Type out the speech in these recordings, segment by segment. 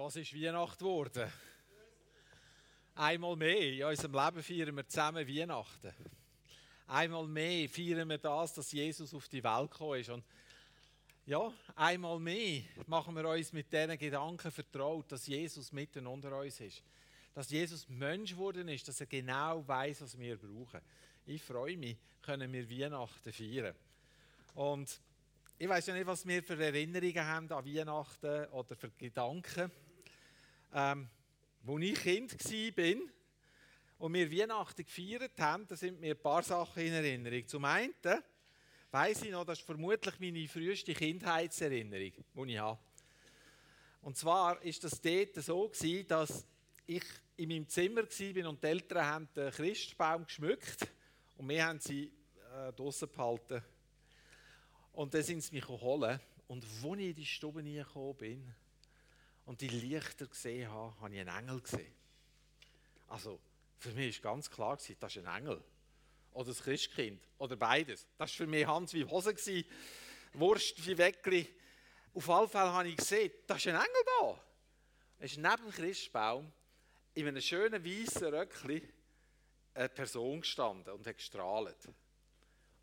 Ja, es ist Weihnacht geworden. Einmal mehr in unserem Leben feiern wir zusammen Weihnachten. Einmal mehr feiern wir das, dass Jesus auf die Welt gekommen ist. Und ja, einmal mehr machen wir uns mit diesen Gedanken vertraut, dass Jesus mitten unter uns ist. Dass Jesus Mensch geworden ist, dass er genau weiß, was wir brauchen. Ich freue mich, können wir Weihnachten feiern. Und ich weiß ja nicht, was wir für Erinnerungen haben an Weihnachten oder für Gedanken. Ähm, als ich Kind war und wir Weihnachten gefeiert haben, da sind mir ein paar Sachen in Erinnerung. Zum einen weiß ich noch, das ist vermutlich meine früheste Kindheitserinnerung, die ich habe. Und zwar ist das dort so gewesen, dass ich in meinem Zimmer war und die Eltern haben den Christbaum geschmückt und wir haben sie äh, draussen behalten und dann sind sie mich geholt. Und als ich in die Stube gekommen bin und die Lichter gesehen habe, habe ich einen Engel gesehen. Also, für mich war ganz klar, das ist ein Engel. Oder das Christkind. Oder beides. Das war für mich Hans wie Hose. Wurst wie Weckli. Auf alle Fälle habe ich gesehen, da ist ein Engel da. Er ist neben dem Christbaum in einem schönen weißen Röckli eine Person gestanden und hat gestrahlt.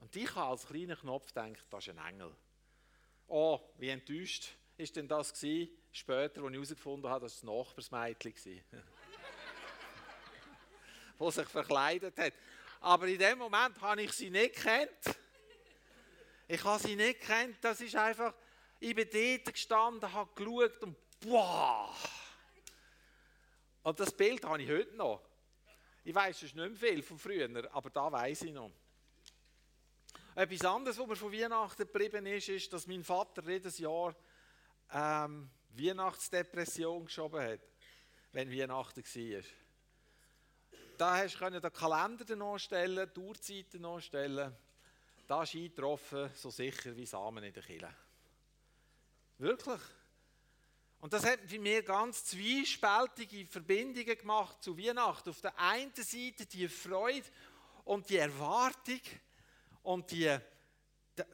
Und ich habe als kleiner Knopf gedacht, das ist ein Engel. Oh, wie enttäuscht ist denn das gewesen, später, als ich herausgefunden habe, dass es ein Nachbarsmädchen war. das sich verkleidet hat. Aber in dem Moment habe ich sie nicht kennt. Ich habe sie nicht kennt. Das ist einfach, ich bin dort gestanden, habe geschaut und boah! Und das Bild habe ich heute noch. Ich weiß es nicht mehr viel von früher, aber da weiß ich noch. Etwas anderes, was mir von Weihnachten geblieben ist, ist, dass mein Vater jedes Jahr ähm, Weihnachtsdepression geschoben hat, wenn Weihnachten war. Da hast du den Kalender nachstellen, die Uhrzeiten nachstellen. Da ist eingetroffen, so sicher wie Samen in der Kille. Wirklich. Und das hat für mich ganz zwiespältige Verbindungen gemacht zu Weihnachten. Auf der einen Seite die Freude und die Erwartung, und die,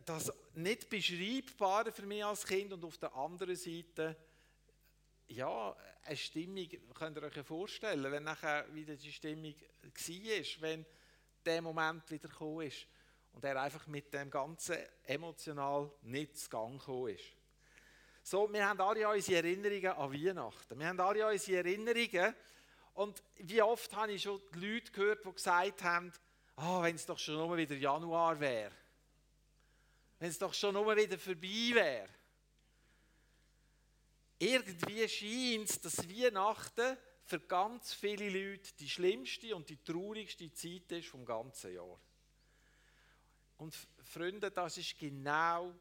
das nicht beschreibbare für mich als Kind und auf der anderen Seite, ja, eine Stimmung, könnt ihr euch vorstellen, wenn nachher wieder die Stimmung war, wenn der Moment wieder gekommen ist und er einfach mit dem Ganzen emotional nicht zu Gang gekommen ist. So, wir haben alle unsere Erinnerungen an Weihnachten. Wir haben alle unsere Erinnerungen und wie oft habe ich schon die Leute gehört, die gesagt haben, oh, wenn es doch schon nur wieder Januar wäre. Wenn es doch schon nur wieder vorbei wäre. Irgendwie scheint es, dass Weihnachten für ganz viele Leute die schlimmste und die traurigste Zeit ist vom ganzen Jahr. Und Freunde, das ist genau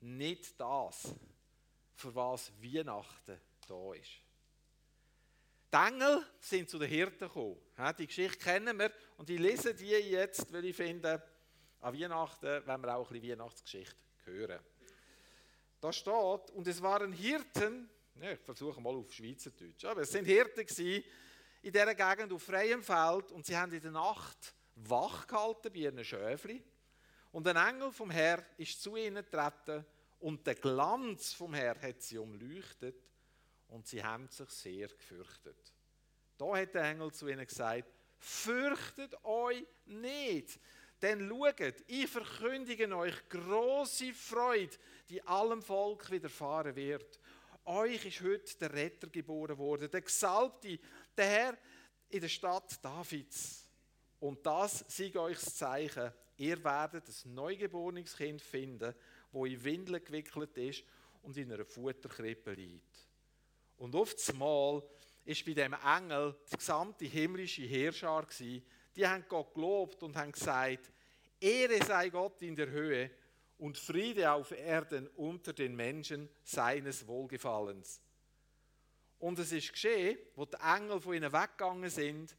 nicht das, für was Weihnachten da ist. Die Engel sind zu den Hirten gekommen. Die Geschichte kennen wir und ich lese die jetzt, weil ich finde, an Weihnachten wenn wir auch ein bisschen Weihnachtsgeschichte hören. Da steht, und es waren Hirten, ja, ich versuche mal auf Schweizerdeutsch, aber es sind Hirten in dieser Gegend auf freiem Feld und sie haben in der Nacht wach gehalten bei ihren Schöfli. Und ein Engel vom Herr ist zu ihnen getreten und der Glanz vom Herr hat sie umleuchtet und sie haben sich sehr gefürchtet. Da hat der Engel zu ihnen gesagt, fürchtet euch nicht, denn schaut, ich verkündige euch große Freude, die allem Volk widerfahren wird. Euch ist heute der Retter geboren worden, der Gesalbte, der Herr in der Stadt Davids. Und das sei euch das Zeichen. Ihr werdet ein neugeborenes Kind finden, wo in Windeln gewickelt ist und in einer Futterkrippe liegt. Und auf Mal ist bei dem Engel die gesamte himmlische Herrscher Die haben Gott gelobt und haben gesagt, Ehre sei Gott in der Höhe und Friede auf Erden unter den Menschen seines Wohlgefallens. Und es ist geschehen, wo die Engel von ihnen weggegangen sind,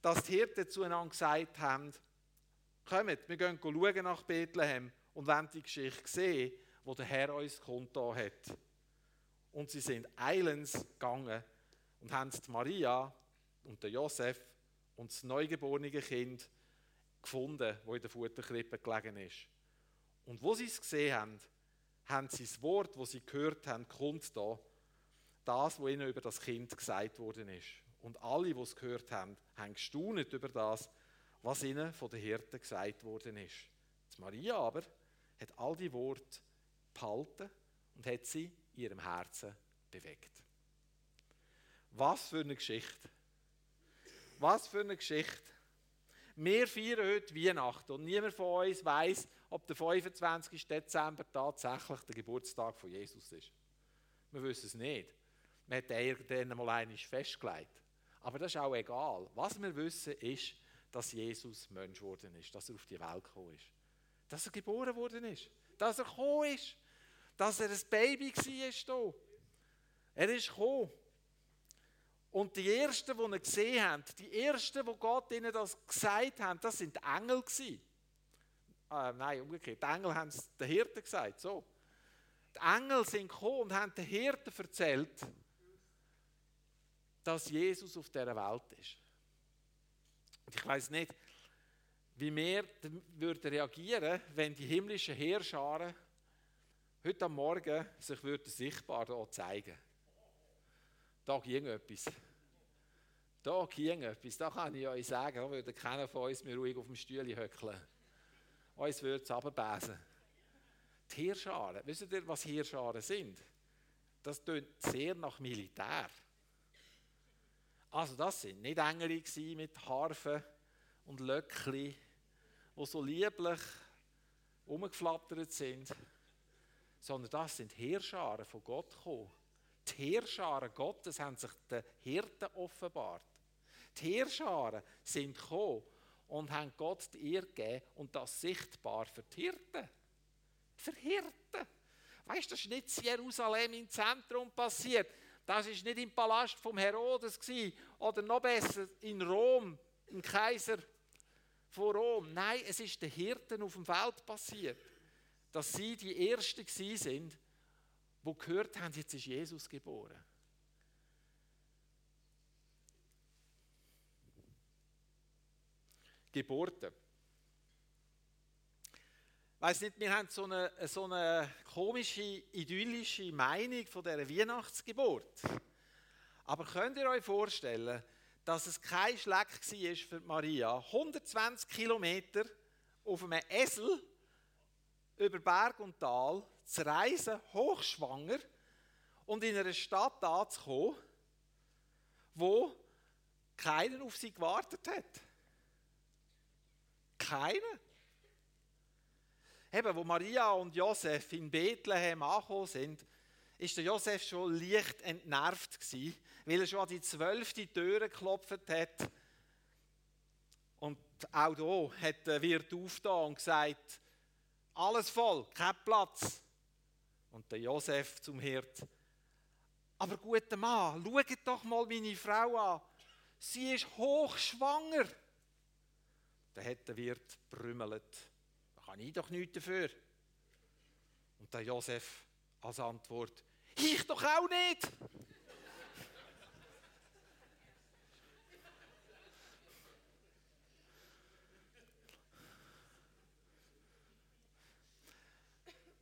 dass die Hirten zueinander gesagt haben, kommt, wir gehen schauen nach Bethlehem und wollen die Geschichte sehen, wo der Herr uns kundgetan hat. Und sie sind eilends gegangen und haben die Maria und den Josef und das neugeborene Kind gefunden, wo in der Futterkrippe gelegen ist. Und wo sie es gesehen haben, haben sie das Wort, das sie gehört haben, kundgetan. das, was ihnen über das Kind gesagt worden ist. Und alle, die es gehört haben, haben gestaunet über das, was ihnen von den Hirten gesagt worden ist. Die Maria aber hat all die Worte behalten und hat sie in ihrem Herzen bewegt. Was für eine Geschichte. Was für eine Geschichte. Wir feiern heute Weihnachten und niemand von uns weiß, ob der 25. Dezember tatsächlich der Geburtstag von Jesus ist. Wir wissen es nicht. Man hat irgendwann mal einmal festgelegt. Aber das ist auch egal. Was wir wissen, ist, dass Jesus Mensch geworden ist, dass er auf die Welt gekommen ist. Dass er geboren worden ist. Dass er gekommen ist. Dass er ein Baby war. Er ist gekommen. Und die Ersten, die ihn gesehen haben, die Ersten, die Gott ihnen das gesagt haben, das sind Engel gewesen. Äh, nein, umgekehrt. Die Engel haben es den Hirten gesagt. So. Die Engel sind gekommen und haben den Hirten erzählt, dass Jesus auf dieser Welt ist. Und ich weiß nicht, wie wir würden reagieren, wenn die himmlischen Heerscharen heute am Morgen sich würden sichtbar hier zeigen. Da ging etwas. Da ging etwas. Da kann ich euch sagen, da würde keiner von uns mehr ruhig auf dem Stühle höckeln. Uns würde es runterbesen. Die Heerscharen, wisst ihr, was Heerscharen sind? Das klingt sehr nach Militär. Also das sind nicht Engel mit Harfen und Löckli, die so lieblich umgeflattert sind, sondern das sind Heerscharen von Gott gekommen. Die Heerscharen Gottes haben sich den Hirten offenbart. Die Heerscharen sind gekommen und haben Gott die Ehre gegeben und das sichtbar für die Hirten. Für Hirten. Weißt du, das ist nicht in Jerusalem im Zentrum passiert. Das ist nicht im Palast vom Herodes gewesen, oder noch besser in Rom, im Kaiser von Rom. Nein, es ist den Hirten auf dem Feld passiert, dass sie die Ersten sind, die gehört haben, jetzt ist Jesus geboren. Geburten. Weiss nicht, wir haben so eine, so eine komische, idyllische Meinung von dieser Weihnachtsgeburt. Aber könnt ihr euch vorstellen, dass es kein Schleck war für Maria, 120 Kilometer auf einem Esel über Berg und Tal zu reisen, hochschwanger und in einer Stadt anzukommen, wo keiner auf sie gewartet hat. Keiner. Eben, wo Maria und Josef in Bethlehem angekommen sind, ist der Josef schon leicht entnervt gewesen, weil er schon an die zwölfte Tür geklopft hat. Und auch hier hat der Wirt aufgetan und gesagt, alles voll, kein Platz. Und der Josef zum Hirt, aber guter Mann, schaut doch mal meine Frau an. Sie ist hochschwanger. Dann hat der Wirt brümmelt kann ich doch nichts dafür. Und der Josef als Antwort, ich doch auch nicht.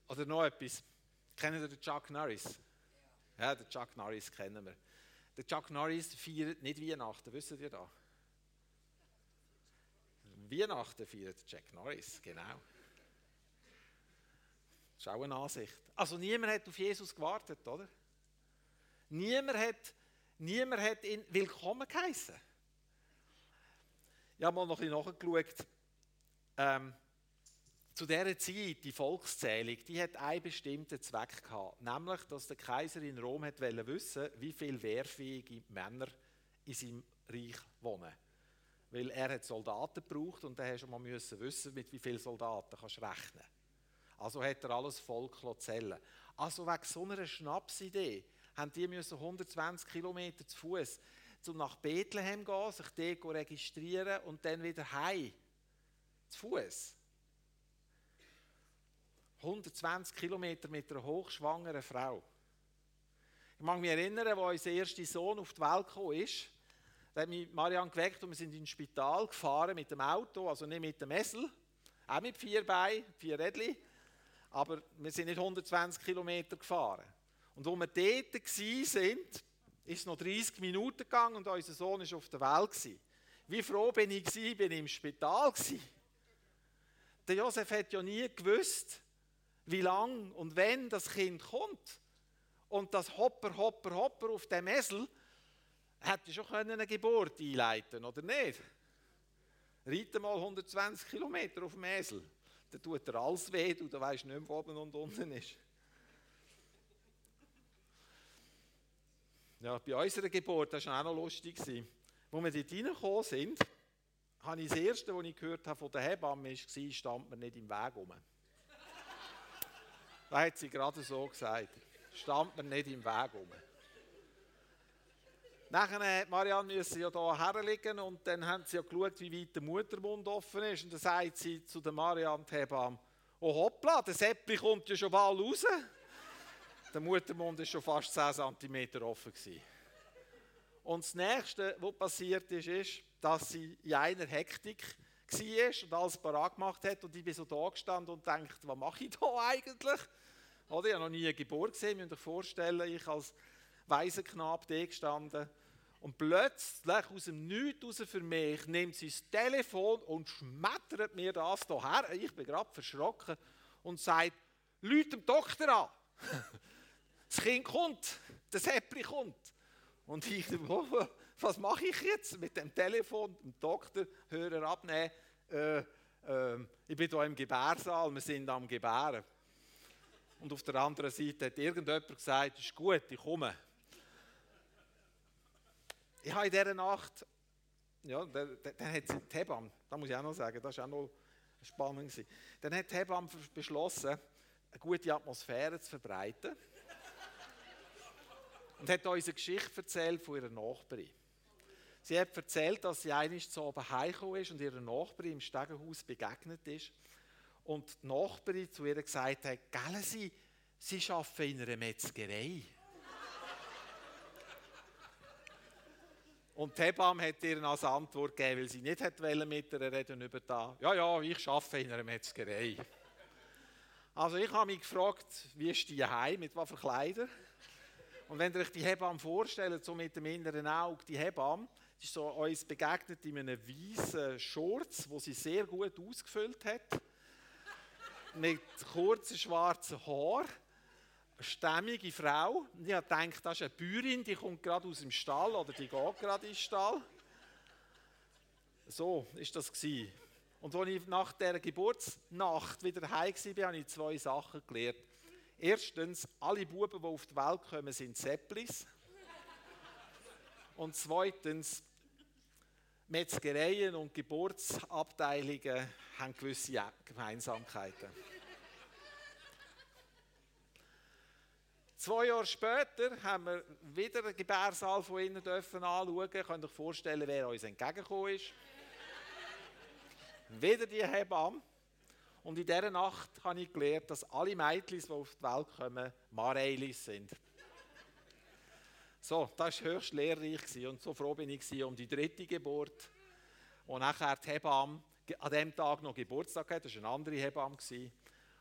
Oder noch etwas. Kennen Sie den Chuck Norris? Ja, den Chuck Norris kennen wir. Der Chuck Norris feiert nicht Weihnachten, wissen ihr da? Weihnachten feiert Chuck Norris, genau. Das ist auch eine Ansicht. Also niemand hat auf Jesus gewartet, oder? Niemand hat, niemand hat ihn willkommen geheißen. Ich habe mal noch ein bisschen nachgeschaut. Ähm, zu dieser Zeit, die Volkszählung, die hat einen bestimmten Zweck gehabt. Nämlich, dass der Kaiser in Rom hat wissen wie viele wehrfähige Männer in seinem Reich wohnen. Weil er hat Soldaten gebraucht und dann musste man wissen, mit wie vielen Soldaten kannst du rechnen also hat er alles Volk zählen Also wegen so einer Schnapsidee haben die müssen 120 Kilometer zu Fuß zum nach Bethlehem gehen, sich dort registrieren und dann wieder heim. Zu Fuß. 120 Kilometer mit einer hochschwangeren Frau. Ich mag mich erinnern, als unser erster Sohn auf die Welt kam, ist, da hat mich Marianne geweckt und wir sind ins Spital gefahren mit dem Auto, also nicht mit dem Essel, auch mit vier Beinen, vier Rädchen aber wir sind nicht 120 Kilometer gefahren. Und wo wir dort waren, ist es noch 30 Minuten gegangen und unser Sohn war auf der Welt. Wie froh bin ich, bin ich im Spital. Der Josef hat ja nie gewusst, wie lang und wenn das Kind kommt. Und das Hopper, Hopper, Hopper auf dem Esel hätte schon eine Geburt einleiten oder nicht? Reite mal 120 Kilometer auf dem Esel. Dann tut er alles weh, du weißt nicht mehr, wo oben und unten ist. Ja, bei unserer Geburt, das war auch noch lustig. Als wir dort reingekommen sind, habe ich das Erste, was ich gehört habe von der Hebamme, war, stand mir nicht im Weg rum. Das hat sie gerade so gesagt. Stand mir nicht im Weg rum. Nachher musste Marianne müssen ja hier herliegen und dann haben sie ja geschaut, wie weit der Muttermund offen ist. Und dann sagt sie zu der Marianne, die Hebamme, oh hoppla, der Seppli kommt ja schon bald raus. Der Muttermund war schon fast 10 cm offen. Gewesen. Und das Nächste, was passiert ist, ist, dass sie in einer Hektik war und alles parat gemacht hat. Und ich bin so da gestanden und dachte, was mache ich da eigentlich? Oder, ich habe noch nie eine Geburt gesehen, müsst euch vorstellen, ich als weiser Knab da gestanden. Und plötzlich, aus dem Nichts raus für mich, nimmt sie das Telefon und schmettert mir das hierher. Ich bin gerade verschrocken und sagt, Leute dem Doktor an. Das Kind kommt, das Säppli kommt. Und ich, was mache ich jetzt mit dem Telefon, dem Doktor, Hörer abnehmen? Äh, äh, ich bin hier im Gebärsaal, wir sind am Gebären. Und auf der anderen Seite hat irgendjemand gesagt, ist gut, ich komme. Ich habe in dieser Nacht, ja, dann, hat die Hebamme, das muss ich auch noch sagen, das war auch noch spannend. Dann hat die Hebamme beschlossen, eine gute Atmosphäre zu verbreiten. und hat uns eine Geschichte erzählt von ihrer Nachbarin. Sie hat erzählt, dass sie einmal zu oben heimgekommen ist und ihrer Nachbarin im Stegenhaus begegnet ist. Und die Nachbarin zu ihr gesagt hat, gell Sie, Sie arbeiten in einer Metzgerei. Und die Hebamme hat ihr als Antwort gegeben, weil sie nicht mit ihr reden über da. Ja, ja, ich arbeite in einer Metzgerei. Also ich habe mich gefragt, wie ist die heim, mit was für Kleider? Und wenn ihr euch die Hebamme vorstellt, so mit dem inneren Auge, die Hebamme, die ist so uns begegnet in einem weißen Shorts, wo sie sehr gut ausgefüllt hat, mit kurzen schwarzen Haaren stämmige Frau. Und ich gedacht, das ist eine Bäuerin, die kommt gerade aus dem Stall oder die geht gerade in den Stall. So ist das gewesen. Und als ich nach der Geburtsnacht wieder heim war, habe ich zwei Sachen gelernt. Erstens, alle Buben, die auf die Welt kommen, sind Zepplis. Und zweitens, Metzgereien und Geburtsabteilungen haben gewisse Gemeinsamkeiten. Zwei Jahre später haben wir wieder einen Gebärsaal von innen dürfen anschauen. Ihr könnt euch vorstellen, wer uns entgegengekommen ist. wieder die Hebamme. Und in dieser Nacht habe ich gelernt, dass alle Mädchen, die auf die Welt kommen, Mareilis sind. So, das war höchst lehrreich und so froh bin ich um die dritte Geburt. Und nachher die Hebamme an dem Tag noch Geburtstag hatte, das war eine andere Hebamme.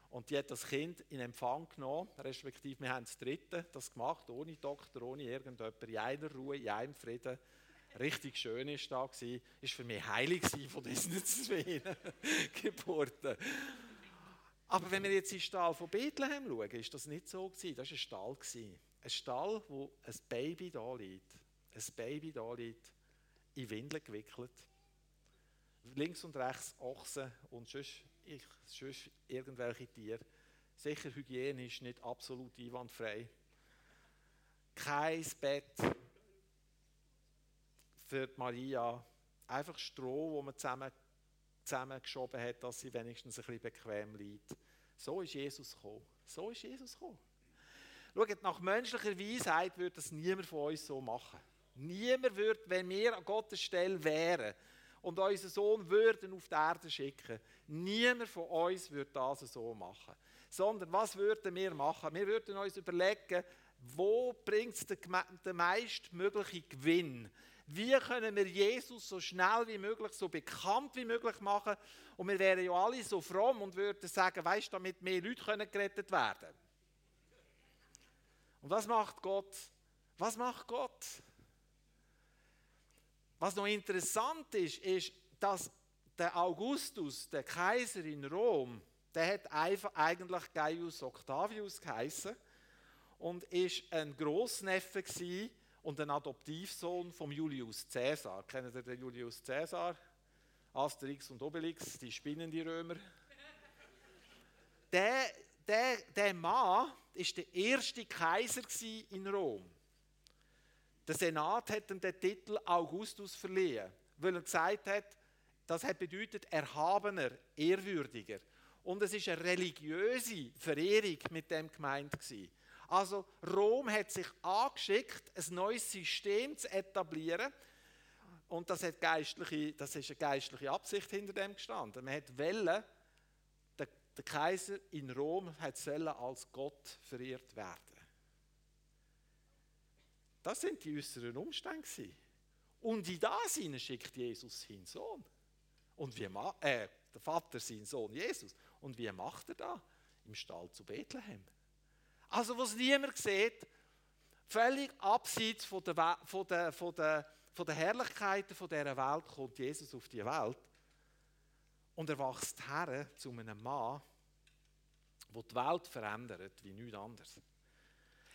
Und die hat das Kind in Empfang genommen, respektive wir haben das dritte das gemacht, ohne Doktor, ohne irgendjemand, in einer Ruhe, in einem Frieden. Richtig schön ist da gewesen. Ist für mich heilig von diesen zwei Geburten. Aber wenn wir jetzt in den Stall von Bethlehem schauen, ist das nicht so. Das war ein Stall. Ein Stall, wo ein Baby da liegt. Ein Baby da liegt, in Windeln gewickelt. Links und rechts Ochsen und sonst ich, sonst irgendwelche Tiere. Sicher hygienisch nicht absolut einwandfrei. Kein Bett für Maria. Einfach Stroh, wo man zusammen, zusammengeschoben hat, dass sie wenigstens ein bisschen bequem liegt. So ist Jesus gekommen. So ist Jesus gekommen. Schaut, nach menschlicher Weisheit würde das niemand von uns so machen. Niemand würde, wenn wir an Gottes Stelle wären, und unseren Sohn würden auf die Erde schicken. Niemand von uns würde das so machen. Sondern was würden wir machen? Wir würden uns überlegen, wo bringt es den, den meistmöglichen Gewinn? Wie können wir Jesus so schnell wie möglich, so bekannt wie möglich machen? Und wir wären ja alle so fromm und würden sagen, weißt damit mehr Leute können gerettet werden Und was macht Gott? Was macht Gott? Was noch interessant ist, ist, dass der Augustus, der Kaiser in Rom, der hat eigentlich Gaius Octavius geheißen und ist ein Großneffe und ein Adoptivsohn von Julius Caesar. Kennen Sie den Julius Caesar? Asterix und Obelix, die spinnen die Römer. der, der, der Mann war der erste Kaiser in Rom. Der Senat hat ihm den Titel Augustus verliehen, weil er gesagt hat, das hat bedeutet erhabener, ehrwürdiger. Und es ist eine religiöse Verehrung mit dem gemeint gewesen. Also Rom hat sich angeschickt, ein neues System zu etablieren. Und das, hat geistliche, das ist eine geistliche Absicht hinter dem gestanden. Man hat wollen, der, Kaiser in Rom hat als Gott verehrt werden. Das sind die äußeren Umstände. Und in das schickt Jesus seinen Sohn. Und wie äh, der Vater seinen Sohn Jesus. Und wie macht er das? Im Stall zu Bethlehem. Also was niemand sieht, völlig abseits von der, von der, von der, von der Herrlichkeiten dieser Welt kommt Jesus auf die Welt. Und er wächst her zu einem Mann, der die Welt verändert wie nichts anderes.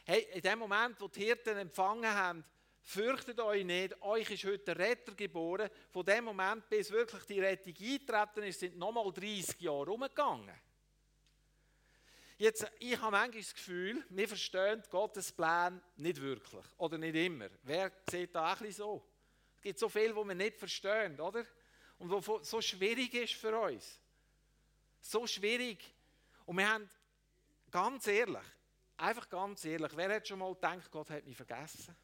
Hey, in dem Moment, wo die Hirten empfangen haben, fürchtet euch nicht, euch ist heute der Retter geboren. Von dem Moment, bis wirklich die Rettung eingetreten ist, sind nochmal 30 Jahre umgegangen. Jetzt, ich habe manchmal das Gefühl, wir verstehen Gottes Plan nicht wirklich. Oder nicht immer. Wer sieht da auch so? Es gibt so viel, wo wir nicht verstehen, oder? Und wo so schwierig ist für uns. So schwierig. Und wir haben, ganz ehrlich, einfach ganz ehrlich, wer hat schon mal gedacht, Gott hat mich vergessen?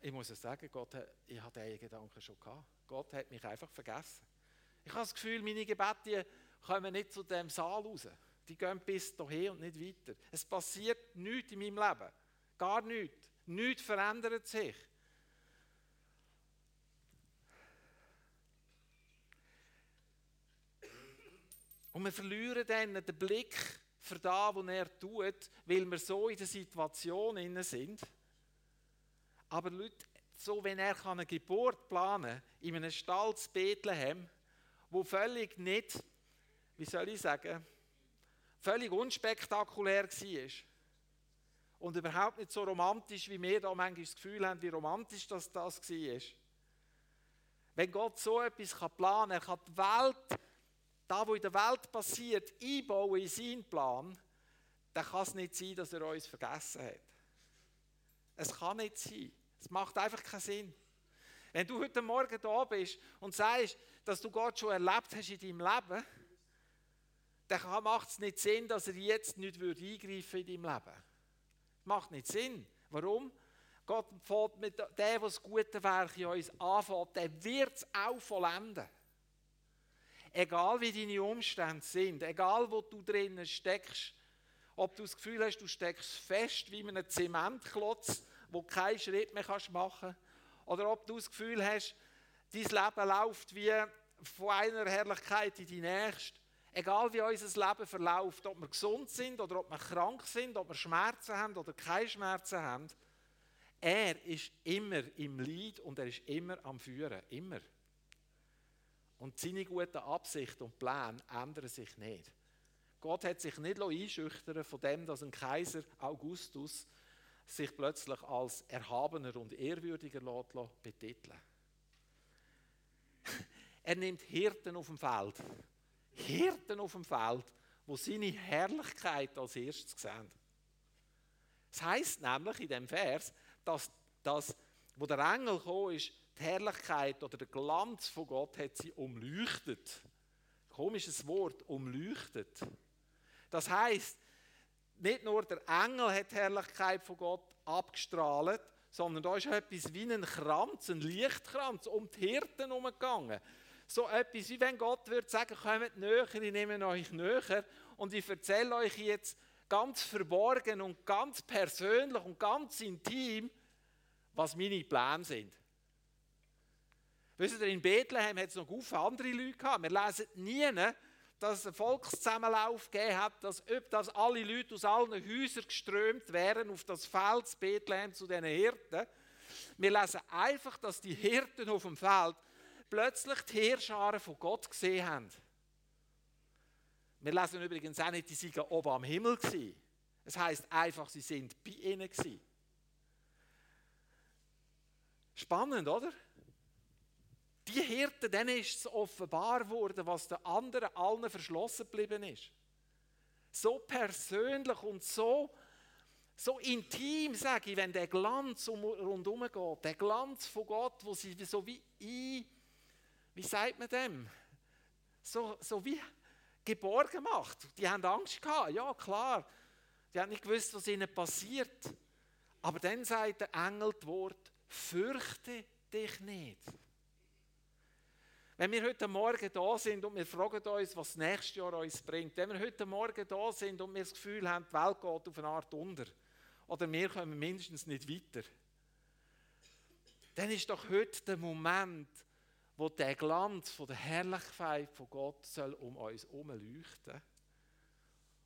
Ich muss es sagen, Gott, ich hatte diesen Gedanken schon gehabt. Gott hat mich einfach vergessen. Ich habe das Gefühl, meine Gebete kommen nicht zu dem Saal raus. Die gehen bis hierher und nicht weiter. Es passiert nichts in meinem Leben. Gar nichts. Nichts verändert sich. Und wir verlieren dann den Blick für das, was er tut, weil wir so in der Situation sind. Aber Leute, so wenn er eine Geburt planen kann, in einem Stall zu Bethlehem, wo völlig nicht wie soll ich sagen, völlig unspektakulär war. Und überhaupt nicht so romantisch, wie wir da manchmal das Gefühl haben, wie romantisch das, das war. Wenn Gott so etwas planen kann, er kann die Welt, das, was in der Welt passiert, einbauen in seinen Plan, dann kann es nicht sein, dass er uns vergessen hat. Es kann nicht sein. Es macht einfach keinen Sinn. Wenn du heute Morgen da bist und sagst, dass du Gott schon erlebt hast in deinem Leben, dann macht es nicht Sinn, dass er jetzt nicht eingreifen in deinem Leben. Macht nicht Sinn. Warum? Gott fährt mit dem, das gute Werk in uns anfängt, der wird es auch vollenden. Egal wie deine Umstände sind, egal wo du drinnen steckst, ob du das Gefühl hast, du steckst fest wie in einem Zementklotz, wo du keinen Schritt mehr machen kannst, oder ob du das Gefühl hast, dein Leben läuft wie von einer Herrlichkeit in die nächste, Egal wie unser Leben verläuft, ob wir gesund sind oder ob wir krank sind, ob wir Schmerzen haben oder keine Schmerzen haben, er ist immer im Leid und er ist immer am Führen. Immer. Und seine guten Absichten und Pläne ändern sich nicht. Gott hat sich nicht einschüchtern von dem, dass ein Kaiser Augustus sich plötzlich als erhabener und ehrwürdiger betiteln Er nimmt Hirten auf dem Feld Hirten auf dem Feld, wo seine Herrlichkeit als erstes sehen. Es heißt nämlich in dem Vers, dass, dass wo der Engel gekommen ist, die Herrlichkeit oder der Glanz von Gott hat sie umleuchtet. Komisches Wort, umleuchtet. Das heißt, nicht nur der Engel hat die Herrlichkeit von Gott abgestrahlt, sondern da ist etwas wie ein Kranz, ein Lichtkranz um die Hirten herumgegangen so etwas, wie wenn Gott würde sagen, kommt näher, ich nehme euch näher und ich erzähle euch jetzt ganz verborgen und ganz persönlich und ganz intim, was meine Pläne sind. Wisst ihr, in Bethlehem hat es noch viele andere Leute gehabt. Wir lesen nie, dass es einen Volkszusammenlauf gegeben hat, dass, dass alle Leute aus allen Häusern geströmt wären auf das Feld Bethlehem zu den Hirten. Wir lesen einfach, dass die Hirten auf dem Feld plötzlich die Heerscharen von Gott gesehen haben. Wir lesen übrigens auch nicht, die seien oben am Himmel gewesen. Es heißt einfach, sie sind bei ihnen gewesen. Spannend, oder? Die Hirten, denen ist es offenbar geworden, was den anderen allen verschlossen geblieben ist. So persönlich und so, so intim, sage ich, wenn der Glanz um, rundherum geht, der Glanz von Gott, wo sie so wie ein, wie sagt man dem? So, so wie geborgen macht. Die haben Angst gehabt, ja klar. Die haben nicht gewusst, was ihnen passiert. Aber dann sagt der Engel das Wort, fürchte dich nicht. Wenn wir heute Morgen da sind und wir fragen uns, was das nächste Jahr uns bringt, wenn wir heute Morgen da sind und wir das Gefühl haben, die Welt geht auf eine Art unter, oder wir kommen mindestens nicht weiter, dann ist doch heute der Moment, wo der Glanz von der Herrlichkeit von Gott soll um uns herum leuchten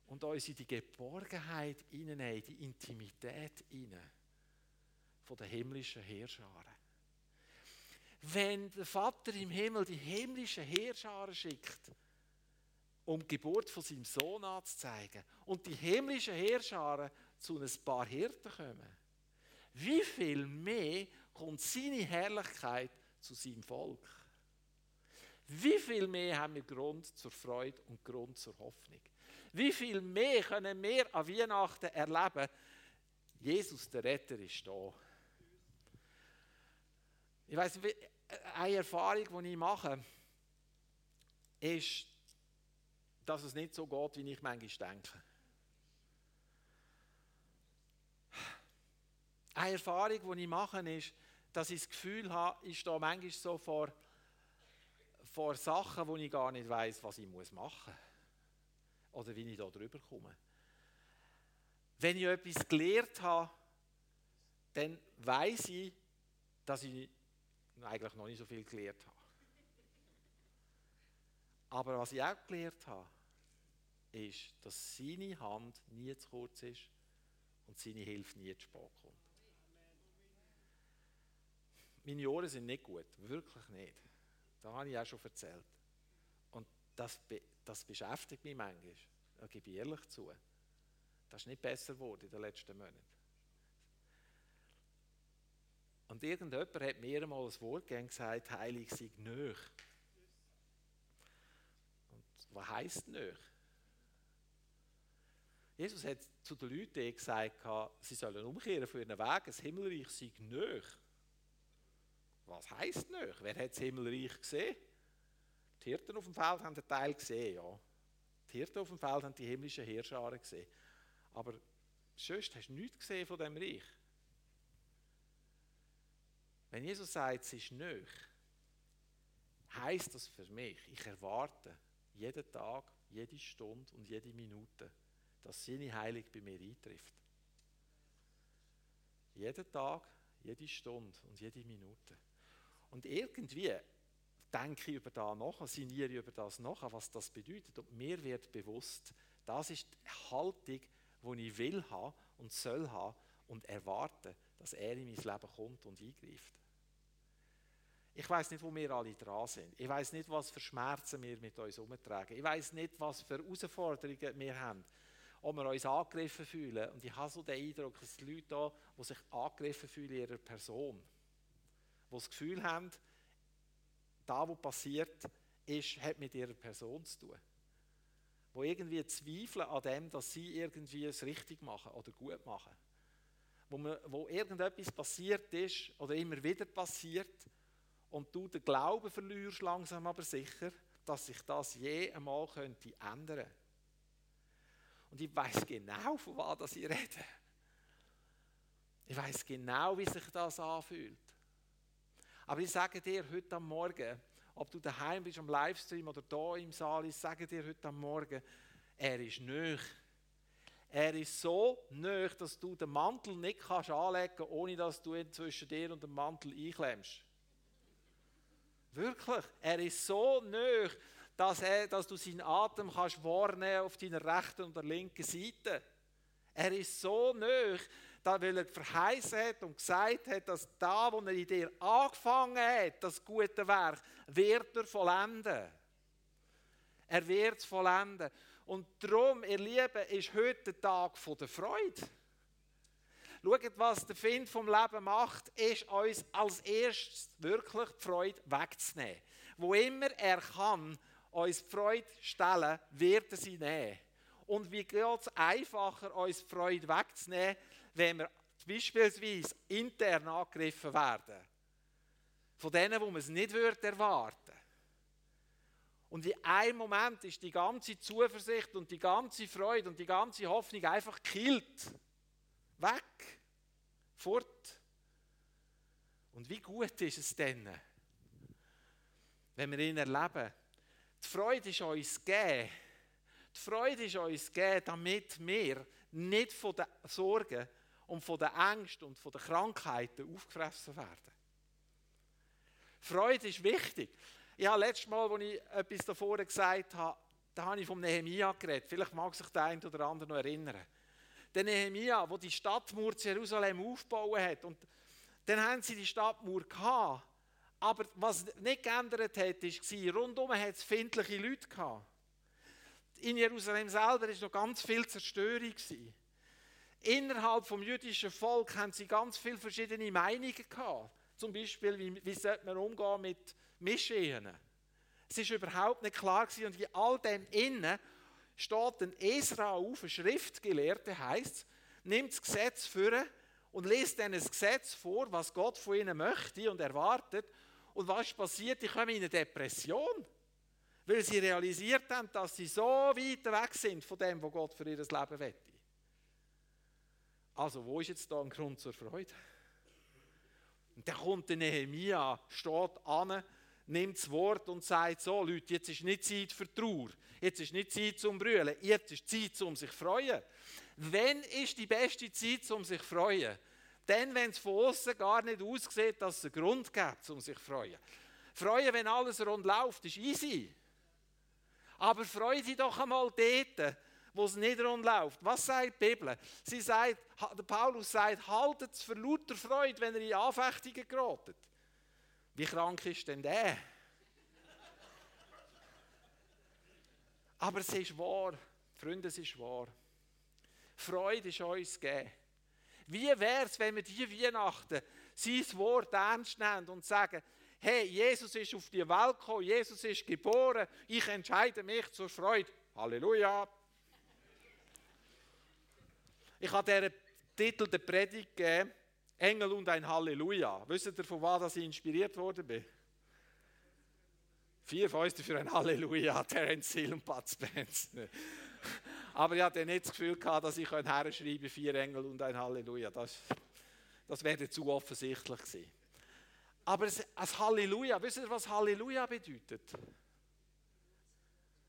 und uns in die Geborgenheit hineinnehmen, die Intimität hinein von der himmlischen Heerscharen wenn der Vater im Himmel die himmlischen Heerscharen schickt, um die Geburt von seinem Sohn anzuzeigen und die himmlischen Heerscharen zu ein paar Hirten kommen, wie viel mehr kommt seine Herrlichkeit zu seinem Volk? Wie viel mehr haben wir Grund zur Freude und Grund zur Hoffnung? Wie viel mehr können wir an Weihnachten erleben? Jesus, der Retter, ist da. Ich weiß, eine Erfahrung, die ich mache, ist, dass es nicht so geht, wie ich manchmal denke. Eine Erfahrung, die ich mache, ist, dass ich das Gefühl habe, ich stehe manchmal so vor, vor Sachen, wo ich gar nicht weiß, was ich machen muss. Oder wie ich da drüber komme. Wenn ich etwas gelernt habe, dann weiß ich, dass ich eigentlich noch nicht so viel gelernt habe. Aber was ich auch gelernt habe, ist, dass seine Hand nie zu kurz ist und seine Hilfe nie zu spät kommt. Meine Ohren sind nicht gut, wirklich nicht. Das habe ich auch schon erzählt. Und das, das beschäftigt mich manchmal, da gebe ich ehrlich zu. Das ist nicht besser geworden in den letzten Monaten. Und irgendjemand hat mir einmal ein Wort gesagt, heilig sei nöch. Und was heisst nöch? Jesus hat zu den Leuten gesagt, sie sollen umkehren von ihren Weg, das Himmelreich sei nöch. Was heisst nöch? Wer hat das Himmelreich gesehen? Die Hirten auf dem Feld haben den Teil gesehen, ja. Die Hirten auf dem Feld haben die himmlischen Herrscharen gesehen. Aber sonst hast du nichts gesehen von dem Reich. Wenn Jesus sagt, es ist nöch, heißt das für mich, ich erwarte jeden Tag, jede Stunde und jede Minute, dass seine Heilung bei mir eintrifft. Jeden Tag, jede Stunde und jede Minute. Und irgendwie denke ich über das nach, sinniere über das nach, was das bedeutet. Und mir wird bewusst, das ist die Haltung, die ich will haben und soll haben und erwarten, dass er in mein Leben kommt und eingreift. Ich weiß nicht, wo wir alle dran sind. Ich weiß nicht, was für Schmerzen wir mit uns umtragen. Ich weiß nicht, was für Herausforderungen wir haben. Ob wir uns angegriffen fühlen. Und ich habe so den Eindruck, dass die Leute da, die sich angegriffen fühlen in ihrer Person, die das Gefühl haben, da, was passiert ist, hat mit ihrer Person zu tun. Wo irgendwie zweifeln an dem, dass sie irgendwie es richtig machen oder gut machen. Wo, man, wo irgendetwas passiert ist oder immer wieder passiert und du den Glauben verlierst, langsam aber sicher, dass sich das je einmal könnte ändern Und ich weiß genau, von was ich rede. Ich weiß genau, wie sich das anfühlt. Aber ich sage dir heute am Morgen, ob du daheim bist am Livestream oder da im Saal, ich sage dir heute am Morgen, er ist nöch. Er ist so nöch, dass du den Mantel nicht kannst anlegen ohne dass du ihn zwischen dir und dem Mantel einklemmst. Wirklich. Er ist so nöch, dass, dass du seinen Atem kannst wahrnehmen auf deiner rechten und der linken Seite. Er ist so nöch, weil er verheißen hat und gesagt hat, dass da, wo er in dir angefangen hat, das gute Werk, wird er vollenden. Er wird es vollenden. Und darum, ihr Lieben, ist heute der Tag der Freude. Schaut, was der Find vom Leben macht, ist uns als erstes wirklich die Freude wegzunehmen. Wo immer er kann, uns die Freude stellen, wird er sie nehmen. Und wie geht es einfacher, uns die Freude wegzunehmen, wenn wir beispielsweise intern angegriffen werden? Von denen, wo man es nicht erwarten würde. Und in einem Moment ist die ganze Zuversicht und die ganze Freude und die ganze Hoffnung einfach gekillt. Weg. Fort. Und wie gut ist es denn, wenn wir ihn erleben? Die Freude ist uns gegeben. Die Freude ist uns gegeben, damit wir nicht von den Sorgen und von den Ängsten und von den Krankheiten aufgefressen werden. Freude ist wichtig. Ich habe letztes Mal, als ich etwas davor gesagt habe, da habe ich vom Nehemia geredet. Vielleicht mag sich der eine oder andere noch erinnern. Der Nehemia, wo die Stadtmauer zu Jerusalem aufgebaut hat. Und dann haben sie die Stadtmauer gehabt. Aber was nicht geändert hat, war, rundum hat es findliche Leute gehabt. In Jerusalem selber war noch ganz viel Zerstörung. Innerhalb des jüdischen Volk haben sie ganz viele verschiedene Meinungen gehabt. Zum Beispiel, wie, wie sollte man umgehen mit Mischehen. Es war überhaupt nicht klar gewesen. und in all dem innen steht ein Esra auf, ein Schriftgelehrter heißt, nimmt das Gesetz vor und liest dann ein Gesetz vor, was Gott von ihnen möchte und erwartet. Und was passiert? Die kommen in eine Depression, weil sie realisiert haben, dass sie so weit weg sind von dem, was Gott für ihr Leben wette. Also, wo ist jetzt da ein Grund zur Freude? Und dann kommt der Nehemia, steht an, nimmt das Wort und sagt so, Leute, jetzt ist nicht Zeit für Trauer, jetzt ist nicht Zeit zum Brüllen, jetzt ist Zeit, um sich zu freuen. Wenn ist die beste Zeit, um sich zu freuen? Dann, wenn es von außen gar nicht aussieht, dass es einen Grund gibt, um sich zu freuen. Freuen, wenn alles rund läuft, ist easy. Aber freue dich doch einmal dort, wo es nicht rund läuft. Was sagt die Bibel? Sie sagt, der Paulus sagt, haltet es für lauter Freude, wenn ihr in Anfechtungen geratet. Wie krank ist denn der? Aber es ist wahr, Freunde, es ist wahr. Freude ist uns gegeben. Wie wäre es, wenn wir diese Weihnachten sein Wort ernst nehmen und sagen, hey, Jesus ist auf die Welt gekommen, Jesus ist geboren, ich entscheide mich zur Freude. Halleluja. Ich habe diesen Titel der Predigt gegeben, Engel und ein Halleluja. Wisst ihr, von was ich inspiriert worden bin? Vier Fäuste für ein Halleluja, Terence Hill und Bud Spencer. Aber ich hatte nicht das Gefühl, gehabt, dass ich herschreiben vier Engel und ein Halleluja. Das, das wäre zu offensichtlich gewesen. Aber ein Halleluja, wisst ihr, was Halleluja bedeutet?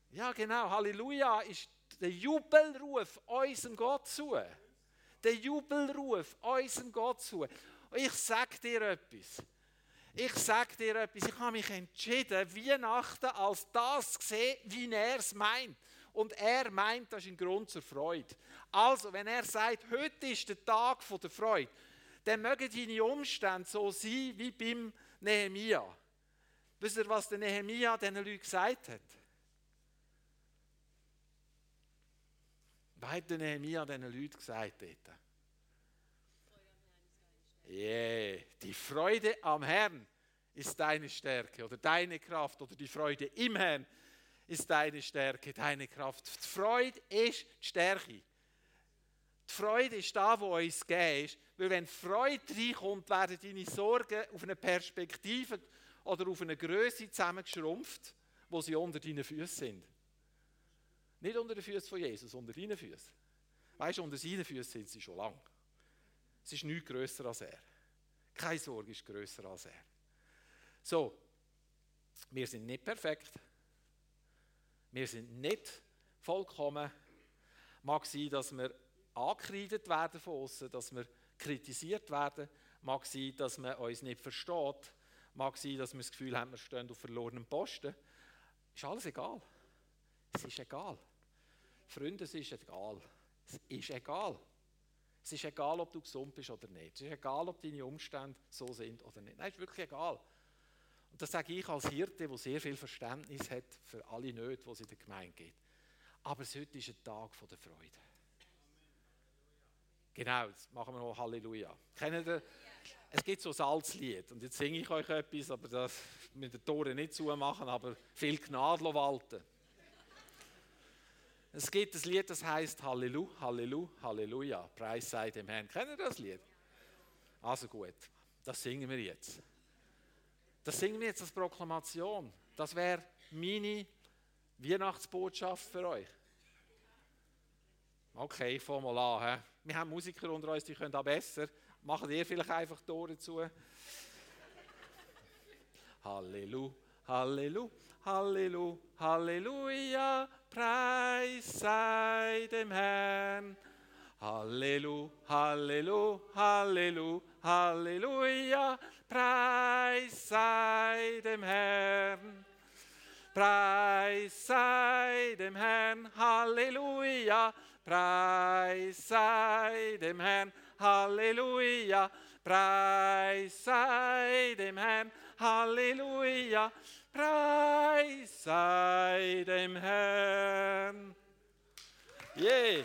Ja, genau. Halleluja ist der Jubelruf unserem Gott zu den Jubelruf unserem Gott zu. Und ich sage dir etwas. Ich sage dir etwas. Ich habe mich entschieden, Weihnachten als das zu sehen, wie er es meint. Und er meint, das ist ein Grund zur Freude. Also, wenn er sagt, heute ist der Tag der Freude, dann mögen deine Umstände so sein wie beim Nehemia. Wisst ihr, was der Nehemia diesen Leuten gesagt hat? Was hat der Nehemia diesen Leuten gesagt dort? Yeah. Die Freude am Herrn ist deine Stärke oder deine Kraft oder die Freude im Herrn ist deine Stärke, deine Kraft. Die Freude ist die Stärke. Die Freude ist da, wo uns gegeben ist. Weil wenn Freude reinkommt, werden deine Sorgen auf eine Perspektive oder auf eine Größe zusammengeschrumpft, wo sie unter deinen Füßen sind. Nicht unter den Füßen von Jesus, unter deinen Füßen. Weißt du, unter seinen Füßen sind sie schon lang. Es ist nichts grösser als er. Keine Sorge ist grösser als er. So, wir sind nicht perfekt. Wir sind nicht vollkommen. Mag sein, dass wir angekreidet werden von außen, dass wir kritisiert werden. Mag sein, dass man uns nicht versteht. Mag sein, dass wir das Gefühl haben, wir stehen auf verlorenem Posten. Ist alles egal. Es ist egal. Freunde, es ist egal. Es ist egal. Es ist egal, ob du gesund bist oder nicht. Es ist egal, ob deine Umstände so sind oder nicht. Nein, es ist wirklich egal. Und das sage ich als Hirte, der sehr viel Verständnis hat für alle Nöte, die es in der Gemeinde gibt. Aber heute ist ein Tag der Freude. Genau, jetzt machen wir noch Halleluja. Kennt ihr? Es gibt so ein Salzlied und jetzt singe ich euch etwas, aber das mit den Toren nicht zumachen, aber viel Gnade walten. Es gibt ein Lied, das heißt Halleluja, Halleluja, Halleluja, Preis sei dem Herrn. Kennt ihr das Lied? Also gut, das singen wir jetzt. Das singen wir jetzt als Proklamation. Das wäre meine Weihnachtsbotschaft für euch. Okay, ich fange mal an. He. Wir haben Musiker unter uns, die können auch besser. Machen ihr vielleicht einfach Tore zu. Halleluja, Halleluja, Halleluja, Halleluja, Preis sei dem Herrn. Halleluja, Halleluja, Halleluja, Halleluja, Preis sei dem Herrn. Preis sei dem Herrn, Halleluja, Preis sei dem Herrn, Halleluja, Preis sei dem Herrn, Halleluja, Preis sei dem Herrn. Yeah.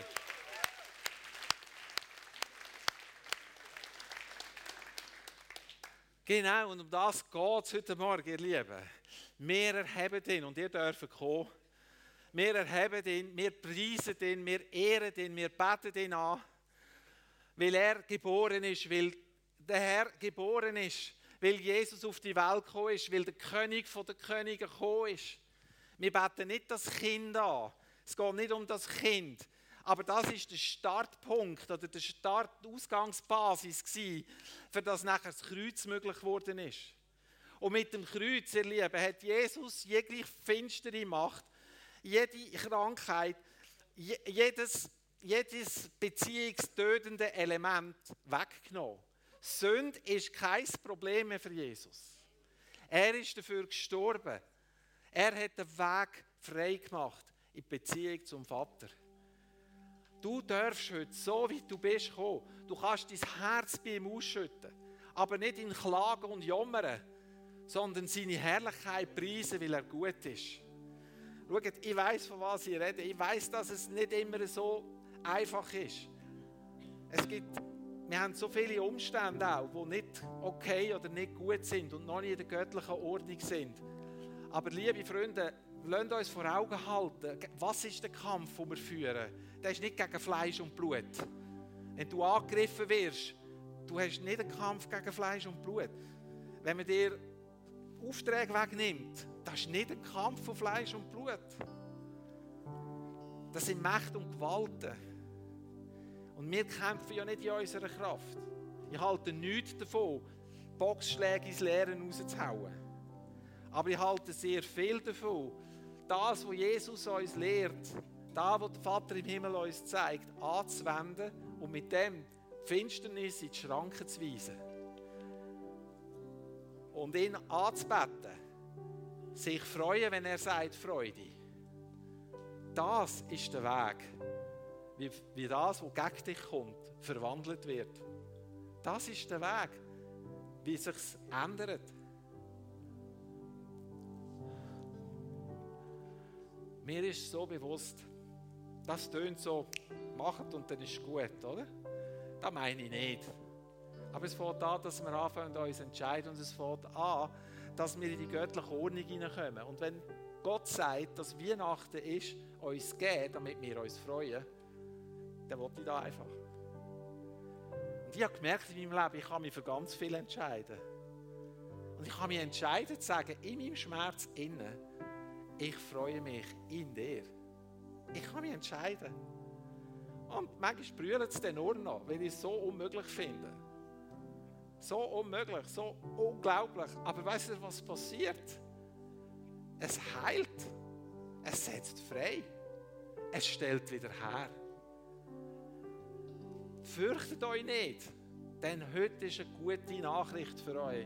Genau, und um das geht es heute Morgen, ihr Lieben. Wir erheben ihn und ihr dürft kommen. Wir erheben ihn, wir preisen ihn, wir ehren ihn, wir beten ihn an, weil er geboren ist, weil der Herr geboren ist, weil Jesus auf die Welt gekommen ist, weil der König von den Königen gekommen ist. Wir beten nicht das Kind an. Es geht nicht um das Kind. Aber das ist der Startpunkt oder der die Ausgangsbasis für das nachher das Kreuz möglich geworden ist. Und mit dem Kreuz, ihr Lieben, hat Jesus jegliche finstere Macht, jede Krankheit, jedes, jedes beziehungstötende Element weggenommen. Sünde ist kein Problem mehr für Jesus. Er ist dafür gestorben. Er hat den Weg frei gemacht in Beziehung zum Vater. Du darfst heute, so wie du bist, kommen. Du kannst dein Herz bei ihm ausschütten. Aber nicht in Klagen und Jammern, sondern seine Herrlichkeit preisen, weil er gut ist. Schaut, ich weiß, von was ich rede. Ich weiß, dass es nicht immer so einfach ist. Es gibt, wir haben so viele Umstände auch, die nicht okay oder nicht gut sind und noch nicht in der göttlichen Ordnung sind. Aber liebe Freunde, lasst uns vor Augen halten, was ist der Kampf, den wir führen? Der ist nicht gegen Fleisch und Blut. Wenn du angegriffen wirst, du hast nicht einen Kampf gegen Fleisch und Blut. Wenn man dir Aufträge wegnimmt, das ist nicht ein Kampf von Fleisch und Blut. Das sind Mächte und Gewalten. Und wir kämpfen ja nicht in unserer Kraft. Ich halte nichts davon, Boxschläge ins Leere rauszuhauen. Aber ich halte sehr viel davon, das, was Jesus uns lehrt, das, was der Vater im Himmel uns zeigt, anzuwenden und mit dem Finsternis in die Schranken zu weisen. Und ihn anzubeten, sich freuen, wenn er sagt Freude. Das ist der Weg, wie, wie das, was gegen dich kommt, verwandelt wird. Das ist der Weg, wie sich ändert. Mir ist so bewusst, das tönt so, macht und dann ist gut, oder? Das meine ich nicht. Aber es fängt an, dass wir anfangen, uns entscheiden und es fängt an, dass wir in die göttliche Ordnung hineinkommen. Und wenn Gott sagt, dass Weihnachten ist, uns geben, damit wir uns freuen, dann will ich da einfach. Und ich habe gemerkt in meinem Leben, ich kann mich für ganz viel entscheiden. Und ich kann mich entscheiden zu sagen, in meinem Schmerz innen, ich freue mich in dir. Ich kann mich entscheiden. Und manchmal brüllt es dann nur noch, weil ich es so unmöglich finde. So unmöglich, so unglaublich. Aber weißt du, was passiert? Es heilt. Es setzt frei. Es stellt wieder her. Fürchtet euch nicht, denn heute ist eine gute Nachricht für euch.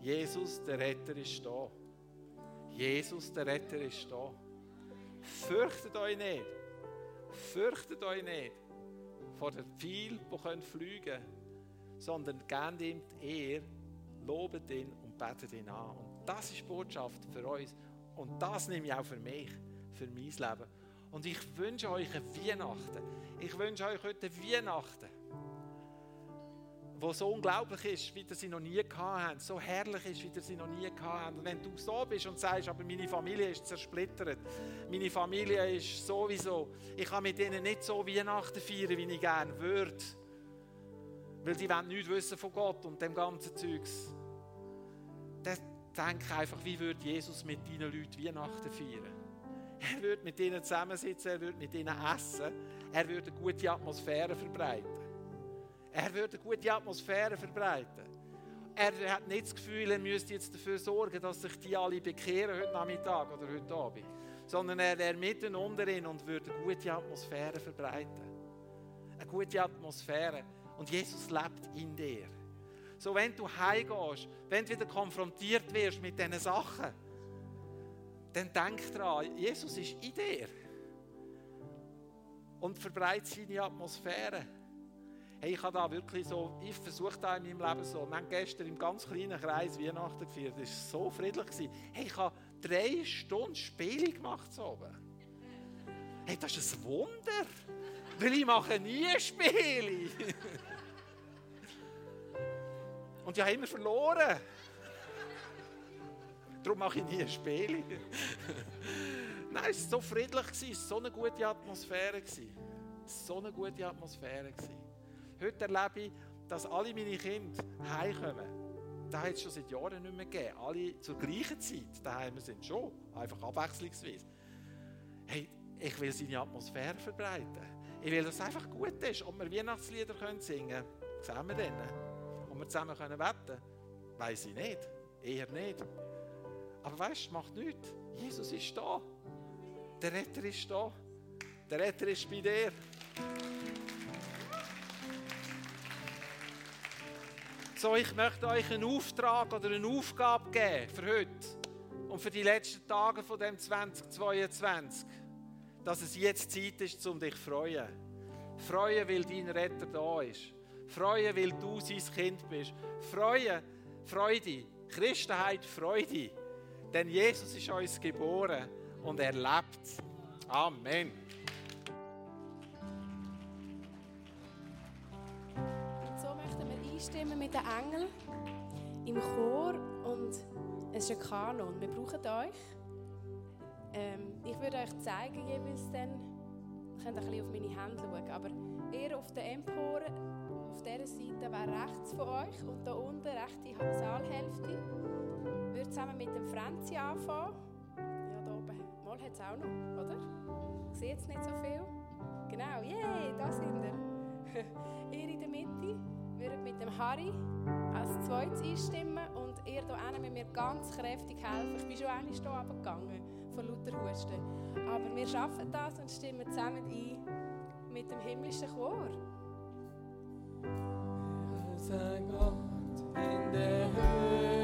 Jesus, der Retter, ist da. Jesus, der Retter, ist da. Fürchtet euch nicht. Fürchtet euch nicht vor den Pfeil, die fliegen können, sondern gebt ihm die Ehre, lobet ihn und betet ihn an. Und das ist Botschaft für uns. Und das nehme ich auch für mich, für mein Leben. Und ich wünsche euch eine Weihnachten. Ich wünsche euch heute Weihnachten wo so unglaublich ist, wie ihr sie noch nie habt, so herrlich ist, wie ihr sie noch nie habt. Und wenn du so bist und sagst, aber meine Familie ist zersplittert, meine Familie ist sowieso, ich kann mit ihnen nicht so Weihnachten feiern, wie ich gerne würde, weil die wollen nichts wissen von Gott und dem ganzen Zeugs. Dann denk einfach, wie würde Jesus mit deinen Leuten Weihnachten feiern? Er würde mit ihnen zusammensitzen, er würde mit ihnen essen, er würde eine gute Atmosphäre verbreiten. Er würde eine gute Atmosphäre verbreiten. Er hat nicht das Gefühl, er müsste jetzt dafür sorgen, dass sich die alle bekehren heute Nachmittag oder heute Abend. Sondern er wäre mitten unter ihnen und würde eine gute Atmosphäre verbreiten. Eine gute Atmosphäre. Und Jesus lebt in dir. So, wenn du heimgehst, wenn du wieder konfrontiert wirst mit diesen Sachen, dann denk daran, Jesus ist in dir. Und verbreitet seine Atmosphäre. Hey, ich habe da wirklich so, ich versuche da in meinem Leben so, wir haben gestern im ganz kleinen Kreis Weihnachten gefeiert, das war so friedlich. Gewesen. Hey, ich habe drei Stunden Spiele gemacht so oben. Hey, das ist ein Wunder, weil ich mache nie Spiele. Und ich habe immer verloren. Darum mache ich nie Spiele. Nein, es war so friedlich, es war so eine gute Atmosphäre. So eine gute Atmosphäre. Heute erlebe ich, dass alle meine Kinder heimkommen. Das hat es schon seit Jahren nicht mehr gegeben. Alle zur gleichen Zeit daheim sind schon, einfach abwechslungsweise. Hey, ich will seine Atmosphäre verbreiten. Ich will, dass es einfach gut ist. Ob wir Weihnachtslieder singen können, sehen wir dann. Ob wir zusammen können wetten weiß ich nicht. Eher nicht. Aber weißt du, macht nichts. Jesus ist da. Der Retter ist da. Der Retter ist bei dir. So, ich möchte euch einen Auftrag oder eine Aufgabe geben für heute und für die letzten Tage von dem 2022, dass es jetzt Zeit ist, um dich zu freuen. Freuen, weil dein Retter da ist. Freuen, weil du sein Kind bist. Freuen, Freude, Christenheit, Freude. Denn Jesus ist uns geboren und er lebt. Amen. Einstimmen mit den Engeln im Chor und es ist ein Kanon. Wir brauchen euch. Ähm, ich würde euch zeigen, jeweils dann, ihr könnt ein bisschen auf meine Hände schauen, aber eher auf der Empore, auf dieser Seite wäre rechts von euch und da unten, rechte Saalhälfte, würde zusammen mit dem Franzi anfangen. Ja, da oben, mal hat es auch noch, oder? Ich sehe jetzt nicht so viel. Genau, yay, da sind wir. ihr in der Mitte würdet mit dem Harry als zweites einstimmen und ihr hier hinten müsst mir ganz kräftig helfen. Ich bin schon einmal hier runtergegangen von lauter Husten. Aber wir schaffen das und stimmen zusammen ein mit dem himmlischen Chor. Sei Gott in der Höhe.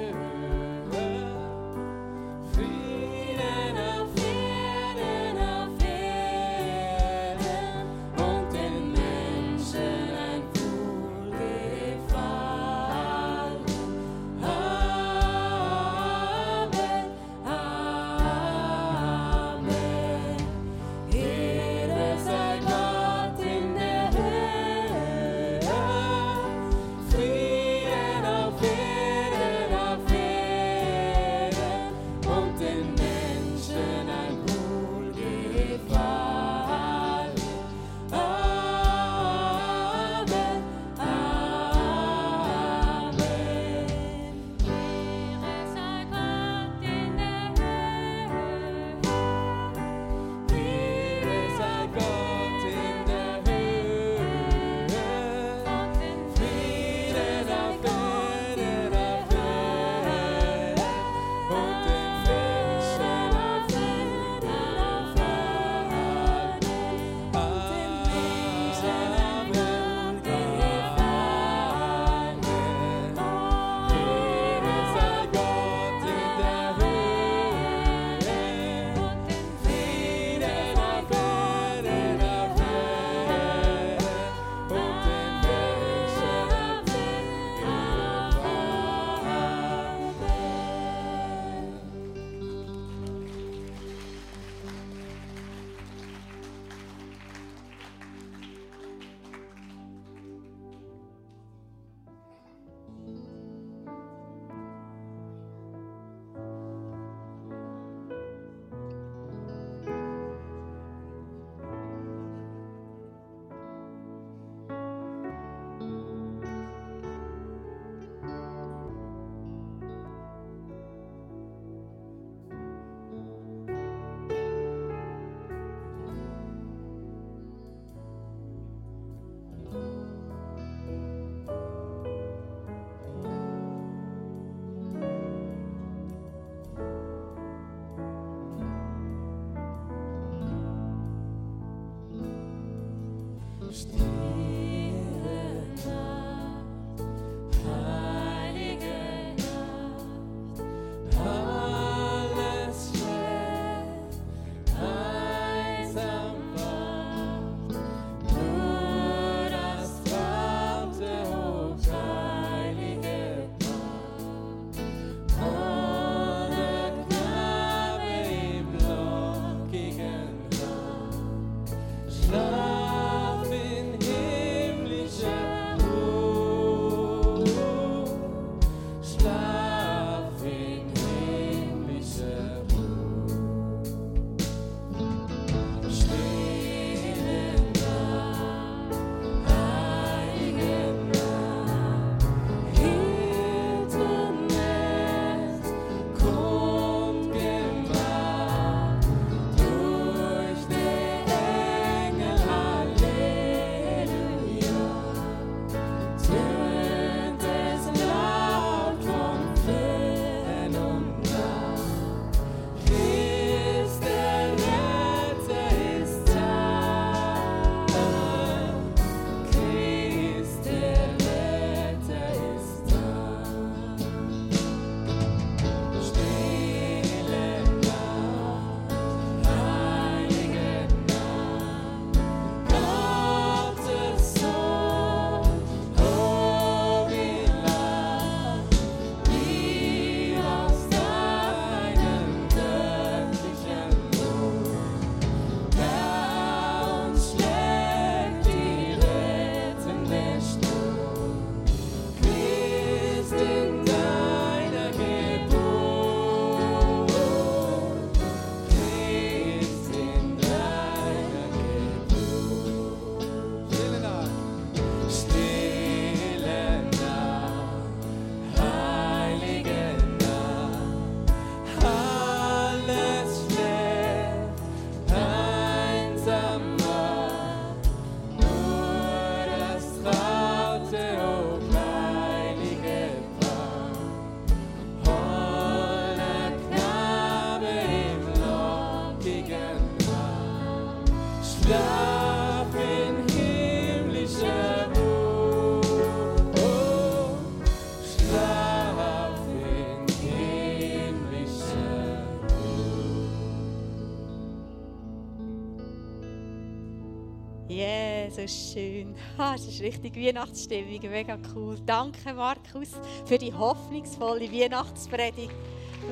Es ist richtig Weihnachtsstimmung, mega cool. Danke, Markus, für die hoffnungsvolle Weihnachtspredigt.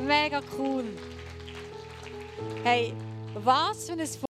Mega cool. Hey, was für ein